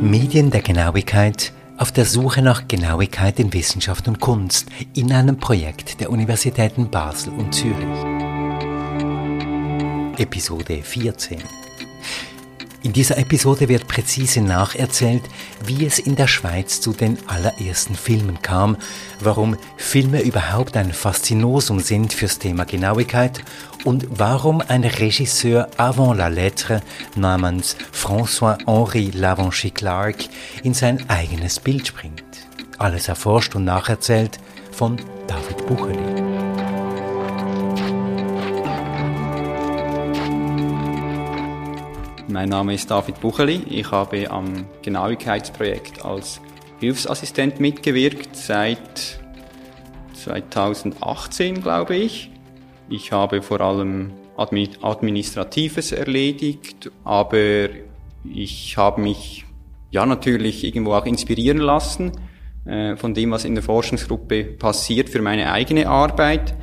Medien der Genauigkeit auf der Suche nach Genauigkeit in Wissenschaft und Kunst in einem Projekt der Universitäten Basel und Zürich. Episode 14 in dieser Episode wird präzise nacherzählt, wie es in der Schweiz zu den allerersten Filmen kam, warum Filme überhaupt ein Faszinosum sind fürs Thema Genauigkeit und warum ein Regisseur avant la lettre namens François-Henri Lavanchy-Clark in sein eigenes Bild springt. Alles erforscht und nacherzählt von David Bucheli. Mein Name ist David Bucheli. Ich habe am Genauigkeitsprojekt als Hilfsassistent mitgewirkt seit 2018, glaube ich. Ich habe vor allem Administratives erledigt, aber ich habe mich ja natürlich irgendwo auch inspirieren lassen äh, von dem, was in der Forschungsgruppe passiert für meine eigene Arbeit,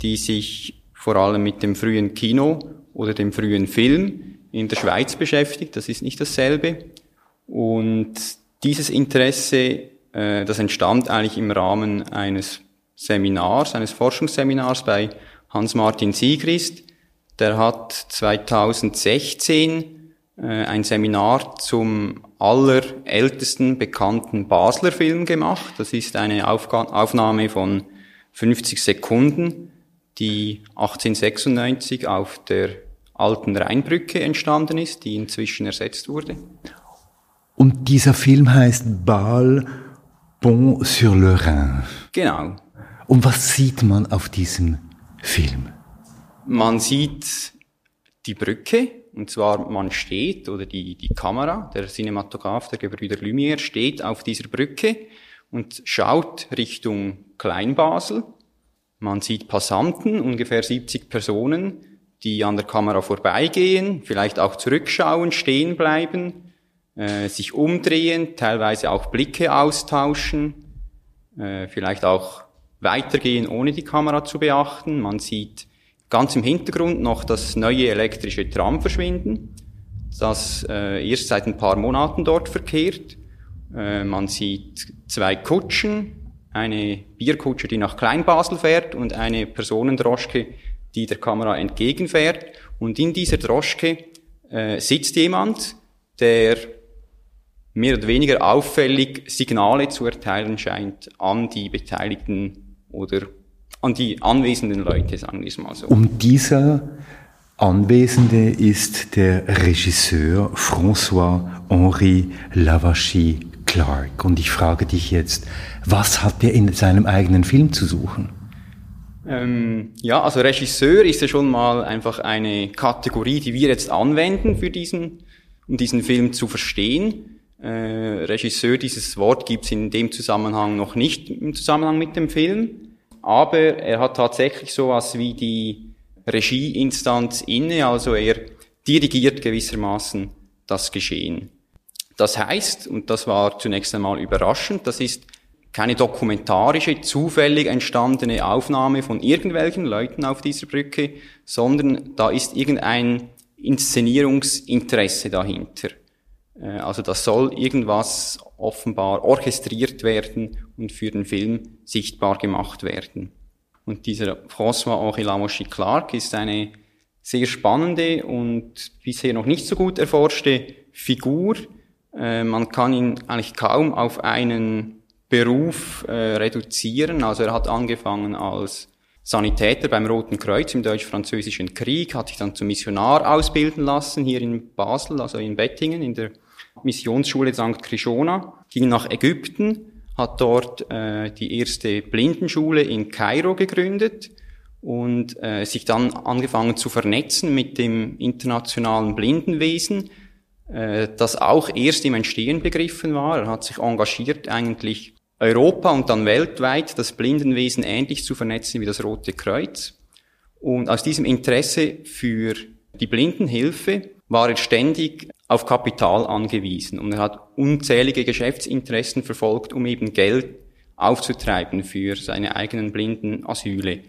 die sich vor allem mit dem frühen Kino oder dem frühen Film in der Schweiz beschäftigt. Das ist nicht dasselbe. Und dieses Interesse, äh, das entstand eigentlich im Rahmen eines Seminars, eines Forschungsseminars bei Hans-Martin Siegrist. Der hat 2016 äh, ein Seminar zum allerältesten bekannten Basler Film gemacht. Das ist eine Aufga Aufnahme von 50 Sekunden, die 1896 auf der alten Rheinbrücke entstanden ist, die inzwischen ersetzt wurde. Und dieser Film heißt Bal Pont sur le Rhin. Genau. Und was sieht man auf diesem Film? Man sieht die Brücke, und zwar man steht, oder die, die Kamera, der Cinematograph der Gebrüder Lumière steht auf dieser Brücke und schaut Richtung Kleinbasel. Man sieht Passanten, ungefähr 70 Personen, die an der Kamera vorbeigehen, vielleicht auch zurückschauen, stehen bleiben, äh, sich umdrehen, teilweise auch Blicke austauschen, äh, vielleicht auch weitergehen, ohne die Kamera zu beachten. Man sieht ganz im Hintergrund noch das neue elektrische Tram verschwinden, das äh, erst seit ein paar Monaten dort verkehrt. Äh, man sieht zwei Kutschen, eine Bierkutsche, die nach Kleinbasel fährt und eine Personendroschke, die der Kamera entgegenfährt. Und in dieser Droschke äh, sitzt jemand, der mehr oder weniger auffällig Signale zu erteilen scheint an die Beteiligten oder an die anwesenden Leute, sagen wir es mal so. Und dieser Anwesende ist der Regisseur François-Henri Lavachy Clark. Und ich frage dich jetzt, was hat er in seinem eigenen Film zu suchen? Ähm, ja, also Regisseur ist ja schon mal einfach eine Kategorie, die wir jetzt anwenden für diesen, um diesen Film zu verstehen. Äh, Regisseur, dieses Wort gibt's in dem Zusammenhang noch nicht im Zusammenhang mit dem Film, aber er hat tatsächlich sowas wie die Regieinstanz inne, also er dirigiert gewissermaßen das Geschehen. Das heißt, und das war zunächst einmal überraschend, das ist keine dokumentarische, zufällig entstandene Aufnahme von irgendwelchen Leuten auf dieser Brücke, sondern da ist irgendein Inszenierungsinteresse dahinter. Äh, also das soll irgendwas offenbar orchestriert werden und für den Film sichtbar gemacht werden. Und dieser François-Henri Lamouchi Clark ist eine sehr spannende und bisher noch nicht so gut erforschte Figur. Äh, man kann ihn eigentlich kaum auf einen Beruf äh, reduzieren. Also er hat angefangen als Sanitäter beim Roten Kreuz im Deutsch-Französischen Krieg, hat sich dann zum Missionar ausbilden lassen, hier in Basel, also in Bettingen, in der Missionsschule St. Krishona, ging nach Ägypten, hat dort äh, die erste Blindenschule in Kairo gegründet und äh, sich dann angefangen zu vernetzen mit dem internationalen Blindenwesen, äh, das auch erst im Entstehen begriffen war. Er hat sich engagiert eigentlich Europa und dann weltweit das Blindenwesen ähnlich zu vernetzen wie das Rote Kreuz. Und aus diesem Interesse für die Blindenhilfe war er ständig auf Kapital angewiesen und er hat unzählige Geschäftsinteressen verfolgt, um eben Geld aufzutreiben für seine eigenen Blindenasyle.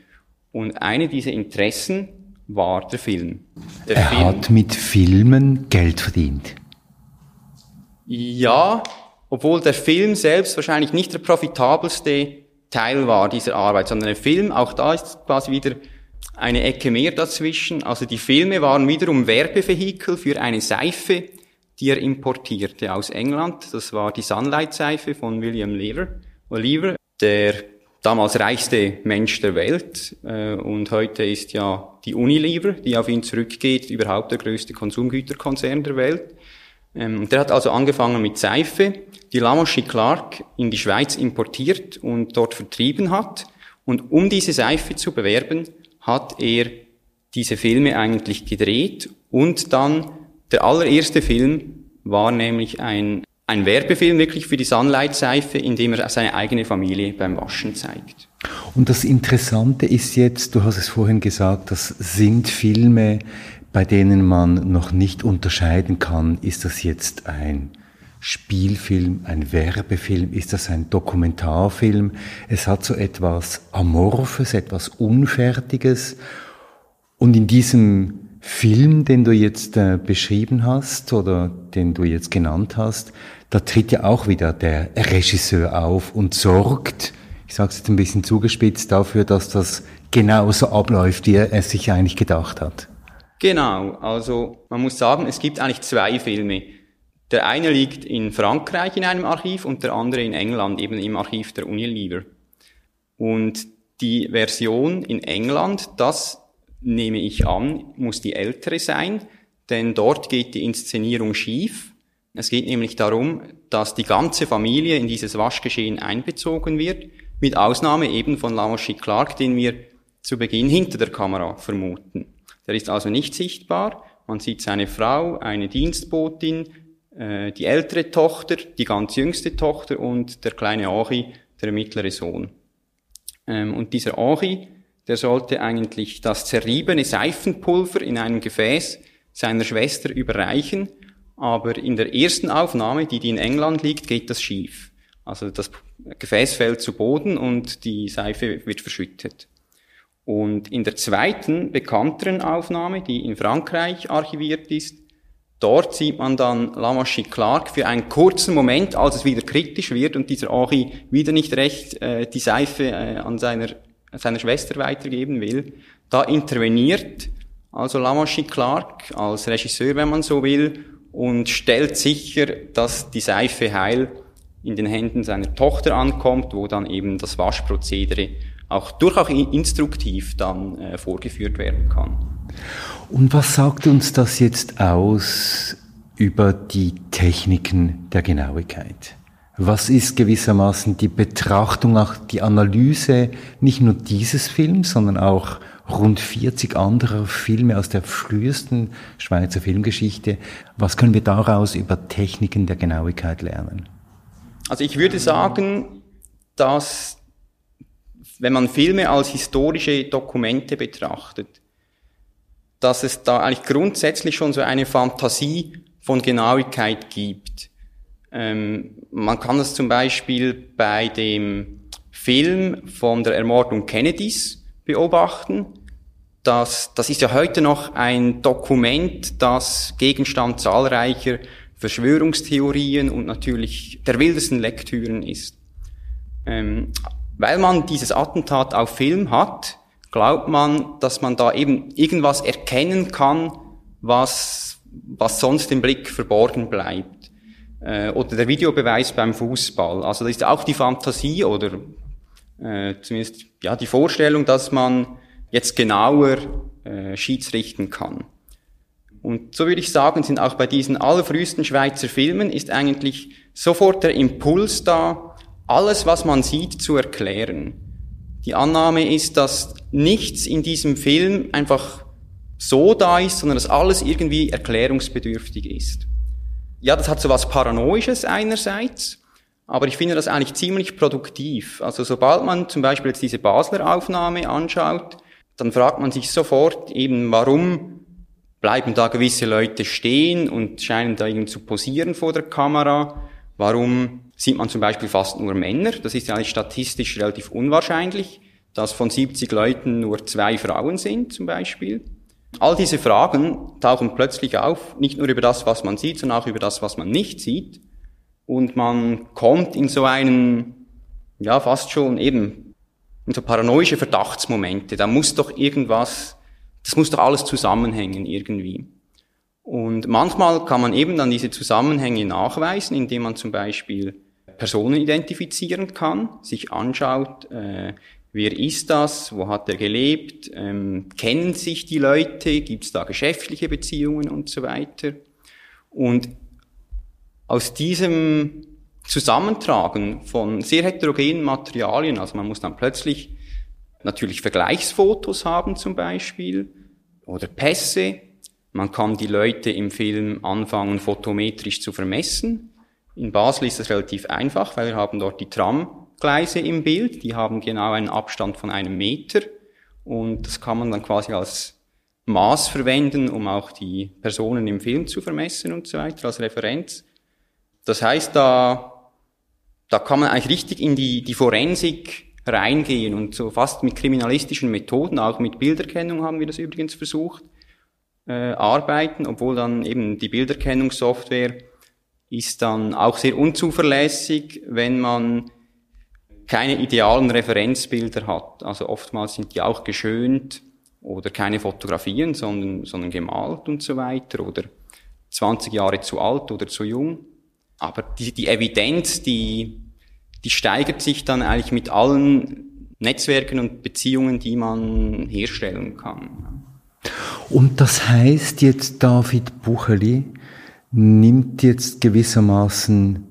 Und eine dieser Interessen war der Film. Der er Film, hat mit Filmen Geld verdient. Ja, obwohl der Film selbst wahrscheinlich nicht der profitabelste Teil war dieser Arbeit, sondern der Film, auch da ist quasi wieder eine Ecke mehr dazwischen. Also die Filme waren wiederum Werbevehikel für eine Seife, die er importierte aus England. Das war die Sunlight-Seife von William Lever, Oliver, der damals reichste Mensch der Welt. Äh, und heute ist ja die Unilever, die auf ihn zurückgeht, überhaupt der größte Konsumgüterkonzern der Welt. Ähm, der hat also angefangen mit Seife, die Lamoschi Clark in die Schweiz importiert und dort vertrieben hat. Und um diese Seife zu bewerben, hat er diese Filme eigentlich gedreht und dann der allererste Film war nämlich ein, ein Werbefilm wirklich für die Sunlight-Seife, in dem er seine eigene Familie beim Waschen zeigt. Und das Interessante ist jetzt, du hast es vorhin gesagt, das sind Filme, bei denen man noch nicht unterscheiden kann, ist das jetzt ein Spielfilm, ein Werbefilm, ist das ein Dokumentarfilm? Es hat so etwas Amorphes, etwas Unfertiges. Und in diesem Film, den du jetzt äh, beschrieben hast oder den du jetzt genannt hast, da tritt ja auch wieder der Regisseur auf und sorgt, ich sage es jetzt ein bisschen zugespitzt, dafür, dass das genauso abläuft, wie er es sich eigentlich gedacht hat. Genau, also man muss sagen, es gibt eigentlich zwei Filme. Der eine liegt in Frankreich in einem Archiv und der andere in England, eben im Archiv der Unilever. Und die Version in England, das nehme ich an, muss die ältere sein, denn dort geht die Inszenierung schief. Es geht nämlich darum, dass die ganze Familie in dieses Waschgeschehen einbezogen wird, mit Ausnahme eben von Lamoshi Clark, den wir zu Beginn hinter der Kamera vermuten. Der ist also nicht sichtbar. Man sieht seine Frau, eine Dienstbotin, äh, die ältere Tochter, die ganz jüngste Tochter und der kleine Henri, der mittlere Sohn. Ähm, und dieser Henri, der sollte eigentlich das zerriebene Seifenpulver in einem Gefäß seiner Schwester überreichen, aber in der ersten Aufnahme, die, die in England liegt, geht das schief. Also das Gefäß fällt zu Boden und die Seife wird verschüttet. Und in der zweiten, bekannteren Aufnahme, die in Frankreich archiviert ist, dort sieht man dann Lamaschi Clark für einen kurzen Moment, als es wieder kritisch wird und dieser Henri wieder nicht recht äh, die Seife äh, an seiner seiner Schwester weitergeben will, da interveniert also Lamashi Clark als Regisseur, wenn man so will, und stellt sicher, dass die Seife heil in den Händen seiner Tochter ankommt, wo dann eben das Waschprozedere auch durchaus instruktiv dann äh, vorgeführt werden kann. Und was sagt uns das jetzt aus über die Techniken der Genauigkeit? Was ist gewissermaßen die Betrachtung, auch die Analyse nicht nur dieses Films, sondern auch rund 40 anderer Filme aus der frühesten Schweizer Filmgeschichte? Was können wir daraus über Techniken der Genauigkeit lernen? Also ich würde sagen, dass wenn man Filme als historische Dokumente betrachtet, dass es da eigentlich grundsätzlich schon so eine Fantasie von Genauigkeit gibt. Ähm, man kann es zum Beispiel bei dem Film von der Ermordung Kennedys beobachten. Das, das ist ja heute noch ein Dokument, das Gegenstand zahlreicher Verschwörungstheorien und natürlich der wildesten Lektüren ist. Ähm, weil man dieses Attentat auf Film hat, glaubt man, dass man da eben irgendwas erkennen kann, was, was sonst im Blick verborgen bleibt äh, oder der Videobeweis beim Fußball. Also das ist auch die Fantasie oder äh, zumindest ja die Vorstellung, dass man jetzt genauer äh, schiedsrichten kann. Und so würde ich sagen, sind auch bei diesen allerfrühesten Schweizer Filmen ist eigentlich sofort der Impuls da, alles, was man sieht, zu erklären. Die Annahme ist, dass nichts in diesem Film einfach so da ist, sondern dass alles irgendwie erklärungsbedürftig ist ja, das hat so was Paranoisches einerseits, aber ich finde das eigentlich ziemlich produktiv. Also sobald man zum Beispiel jetzt diese Basler Aufnahme anschaut, dann fragt man sich sofort eben, warum bleiben da gewisse Leute stehen und scheinen da irgendwie zu posieren vor der Kamera? Warum sieht man zum Beispiel fast nur Männer? Das ist ja eigentlich statistisch relativ unwahrscheinlich, dass von 70 Leuten nur zwei Frauen sind zum Beispiel. All diese Fragen tauchen plötzlich auf, nicht nur über das, was man sieht, sondern auch über das, was man nicht sieht. Und man kommt in so einen, ja, fast schon eben, in so paranoische Verdachtsmomente. Da muss doch irgendwas, das muss doch alles zusammenhängen irgendwie. Und manchmal kann man eben dann diese Zusammenhänge nachweisen, indem man zum Beispiel Personen identifizieren kann, sich anschaut, äh, wer ist das, wo hat er gelebt, ähm, kennen sich die Leute, gibt es da geschäftliche Beziehungen und so weiter. Und aus diesem Zusammentragen von sehr heterogenen Materialien, also man muss dann plötzlich natürlich Vergleichsfotos haben zum Beispiel oder Pässe, man kann die Leute im Film anfangen, fotometrisch zu vermessen. In Basel ist das relativ einfach, weil wir haben dort die Tramgleise im Bild. Die haben genau einen Abstand von einem Meter. Und das kann man dann quasi als Maß verwenden, um auch die Personen im Film zu vermessen und so weiter, als Referenz. Das heißt, da, da kann man eigentlich richtig in die, die Forensik reingehen und so fast mit kriminalistischen Methoden, auch mit Bilderkennung haben wir das übrigens versucht, äh, arbeiten, obwohl dann eben die Bilderkennungssoftware ist dann auch sehr unzuverlässig, wenn man keine idealen Referenzbilder hat. Also oftmals sind die auch geschönt oder keine Fotografien, sondern, sondern gemalt und so weiter oder 20 Jahre zu alt oder zu jung. Aber die, die Evidenz, die, die steigert sich dann eigentlich mit allen Netzwerken und Beziehungen, die man herstellen kann. Und das heißt jetzt, David Bucheli nimmt jetzt gewissermaßen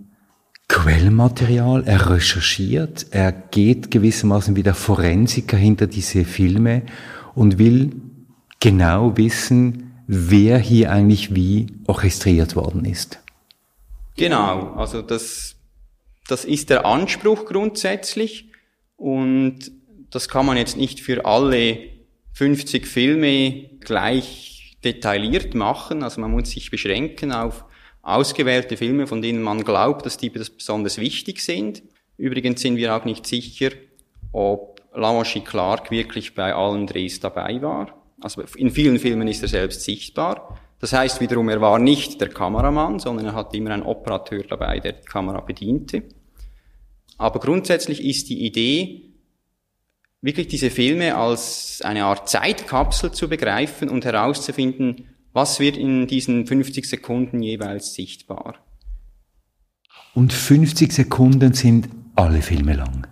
Quellmaterial, er recherchiert, er geht gewissermaßen wie der Forensiker hinter diese Filme und will genau wissen, wer hier eigentlich wie orchestriert worden ist. Genau, also das, das ist der Anspruch grundsätzlich und das kann man jetzt nicht für alle 50 Filme gleich detailliert machen. Also man muss sich beschränken auf ausgewählte Filme, von denen man glaubt, dass die besonders wichtig sind. Übrigens sind wir auch nicht sicher, ob Lamoshi Clark wirklich bei allen Drehs dabei war. Also in vielen Filmen ist er selbst sichtbar. Das heißt wiederum, er war nicht der Kameramann, sondern er hatte immer einen Operateur dabei, der die Kamera bediente. Aber grundsätzlich ist die Idee, wirklich diese Filme als eine Art Zeitkapsel zu begreifen und herauszufinden, was wird in diesen 50 Sekunden jeweils sichtbar. Und 50 Sekunden sind alle Filme lang?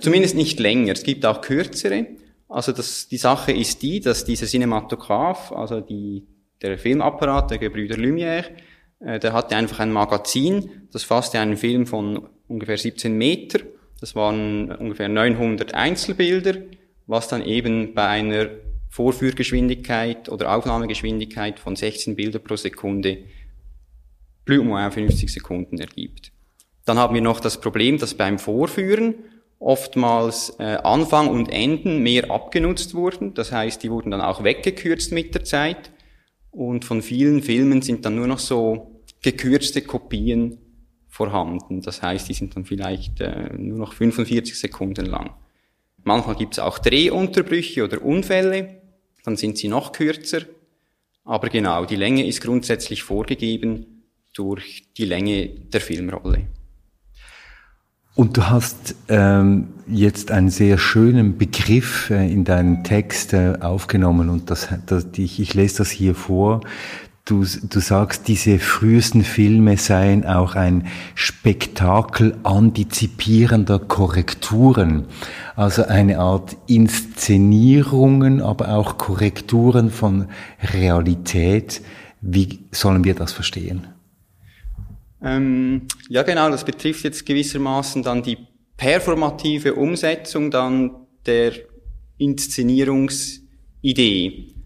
Zumindest nicht länger. Es gibt auch kürzere. Also das, die Sache ist die, dass dieser Cinematograph, also die, der Filmapparat der Gebrüder Lumière, äh, der hatte einfach ein Magazin, das fasste einen Film von ungefähr 17 Meter das waren ungefähr 900 Einzelbilder, was dann eben bei einer Vorführgeschwindigkeit oder Aufnahmegeschwindigkeit von 16 Bilder pro Sekunde plus ou moins 50 Sekunden ergibt. Dann haben wir noch das Problem, dass beim Vorführen oftmals äh, Anfang und Enden mehr abgenutzt wurden. Das heißt, die wurden dann auch weggekürzt mit der Zeit. Und von vielen Filmen sind dann nur noch so gekürzte Kopien vorhanden. Das heißt, die sind dann vielleicht äh, nur noch 45 Sekunden lang. Manchmal gibt es auch Drehunterbrüche oder Unfälle, dann sind sie noch kürzer. Aber genau, die Länge ist grundsätzlich vorgegeben durch die Länge der Filmrolle. Und du hast ähm, jetzt einen sehr schönen Begriff äh, in deinem Text äh, aufgenommen und das, das, ich, ich lese das hier vor. Du, du sagst, diese frühesten Filme seien auch ein Spektakel antizipierender Korrekturen. Also eine Art Inszenierungen, aber auch Korrekturen von Realität. Wie sollen wir das verstehen? Ähm, ja, genau, das betrifft jetzt gewissermaßen dann die performative Umsetzung dann der Inszenierungsidee.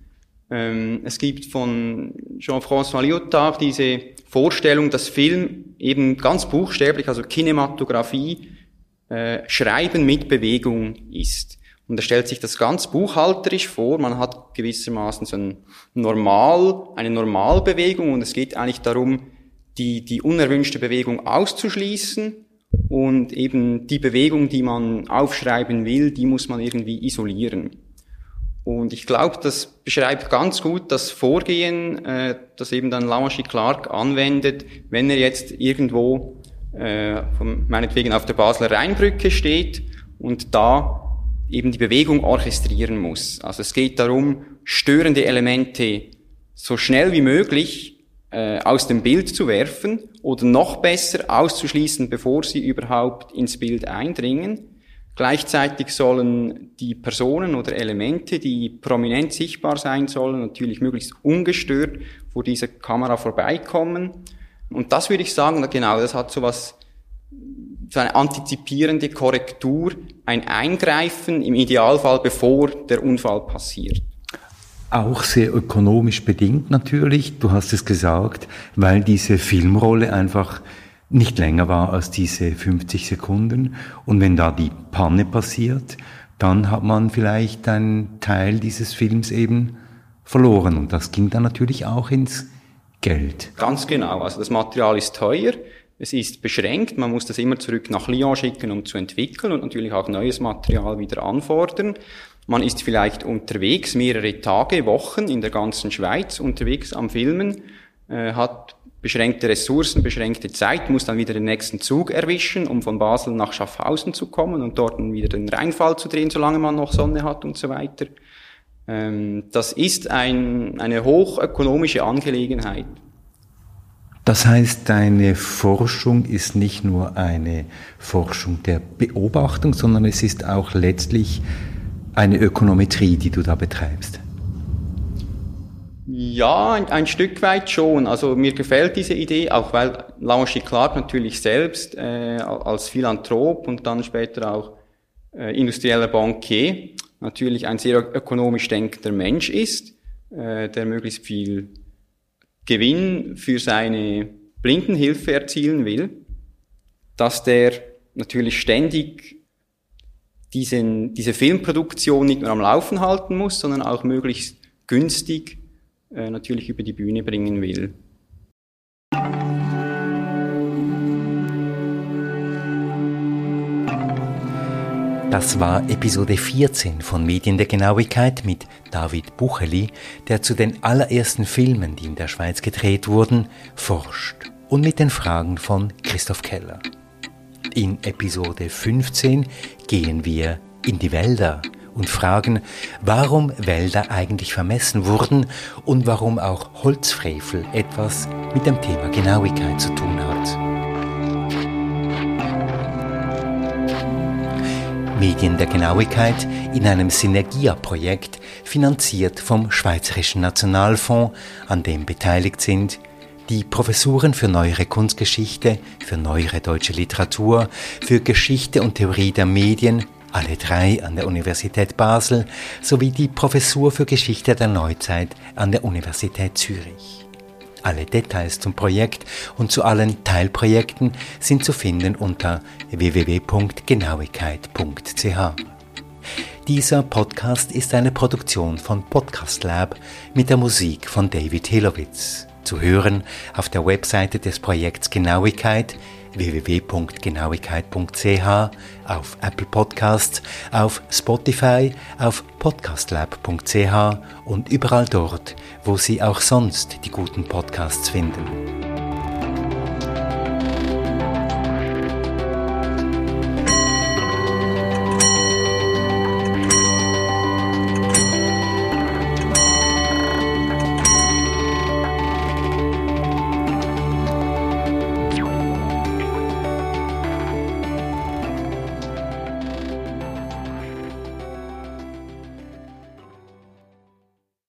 Ähm, es gibt von Jean-François Lyotard diese Vorstellung, dass Film eben ganz buchstäblich, also Kinematografie, äh, Schreiben mit Bewegung ist. Und er stellt sich das ganz buchhalterisch vor. Man hat gewissermaßen so ein Normal, eine Normalbewegung und es geht eigentlich darum, die, die unerwünschte Bewegung auszuschließen und eben die Bewegung, die man aufschreiben will, die muss man irgendwie isolieren. Und ich glaube, das beschreibt ganz gut das Vorgehen, äh, das eben dann Lamaschi Clark anwendet, wenn er jetzt irgendwo äh, von, meinetwegen auf der Basler Rheinbrücke steht und da eben die Bewegung orchestrieren muss. Also es geht darum, störende Elemente so schnell wie möglich äh, aus dem Bild zu werfen oder noch besser auszuschließen, bevor sie überhaupt ins Bild eindringen. Gleichzeitig sollen die Personen oder Elemente, die prominent sichtbar sein sollen, natürlich möglichst ungestört vor dieser Kamera vorbeikommen. Und das würde ich sagen, genau, das hat so was, so eine antizipierende Korrektur, ein Eingreifen im Idealfall, bevor der Unfall passiert. Auch sehr ökonomisch bedingt natürlich, du hast es gesagt, weil diese Filmrolle einfach nicht länger war als diese 50 Sekunden. Und wenn da die Panne passiert, dann hat man vielleicht einen Teil dieses Films eben verloren. Und das ging dann natürlich auch ins Geld. Ganz genau. Also das Material ist teuer. Es ist beschränkt. Man muss das immer zurück nach Lyon schicken, um zu entwickeln und natürlich auch neues Material wieder anfordern. Man ist vielleicht unterwegs mehrere Tage, Wochen in der ganzen Schweiz unterwegs am Filmen, äh, hat beschränkte Ressourcen, beschränkte Zeit, muss dann wieder den nächsten Zug erwischen, um von Basel nach Schaffhausen zu kommen und dort wieder den Rheinfall zu drehen, solange man noch Sonne hat und so weiter. Ähm, das ist ein, eine hochökonomische Angelegenheit. Das heißt, deine Forschung ist nicht nur eine Forschung der Beobachtung, sondern es ist auch letztlich eine Ökonometrie, die du da betreibst. Ja, ein, ein, Stück weit schon. Also mir gefällt diese Idee, auch weil Laurent Clark natürlich selbst äh, als Philanthrop und dann später auch äh, industrieller Bankier natürlich ein sehr ökonomisch denkender Mensch ist, äh, der möglichst viel Gewinn für seine Blindenhilfe erzielen will, dass der natürlich ständig diesen, diese Filmproduktion nicht nur am Laufen halten muss, sondern auch möglichst günstig äh, natürlich über die Bühne bringen will. Das war Episode 14 von Medien der Genauigkeit mit David Bucheli, der zu den allerersten Filmen, die in der Schweiz gedreht wurden, forscht und mit den Fragen von Christoph Keller. In Episode 15 gehen wir in die Wälder und fragen, warum Wälder eigentlich vermessen wurden und warum auch Holzfrevel etwas mit dem Thema Genauigkeit zu tun hat. Medien der Genauigkeit in einem Synergia-Projekt, finanziert vom Schweizerischen Nationalfonds, an dem beteiligt sind die Professuren für neuere Kunstgeschichte, für neuere deutsche Literatur, für Geschichte und Theorie der Medien, alle drei an der Universität Basel, sowie die Professur für Geschichte der Neuzeit an der Universität Zürich. Alle Details zum Projekt und zu allen Teilprojekten sind zu finden unter www.genauigkeit.ch. Dieser Podcast ist eine Produktion von Podcast Lab mit der Musik von David Hilowitz. Zu hören auf der Webseite des Projekts Genauigkeit www.genauigkeit.ch, auf Apple Podcasts, auf Spotify, auf podcastlab.ch und überall dort, wo Sie auch sonst die guten Podcasts finden.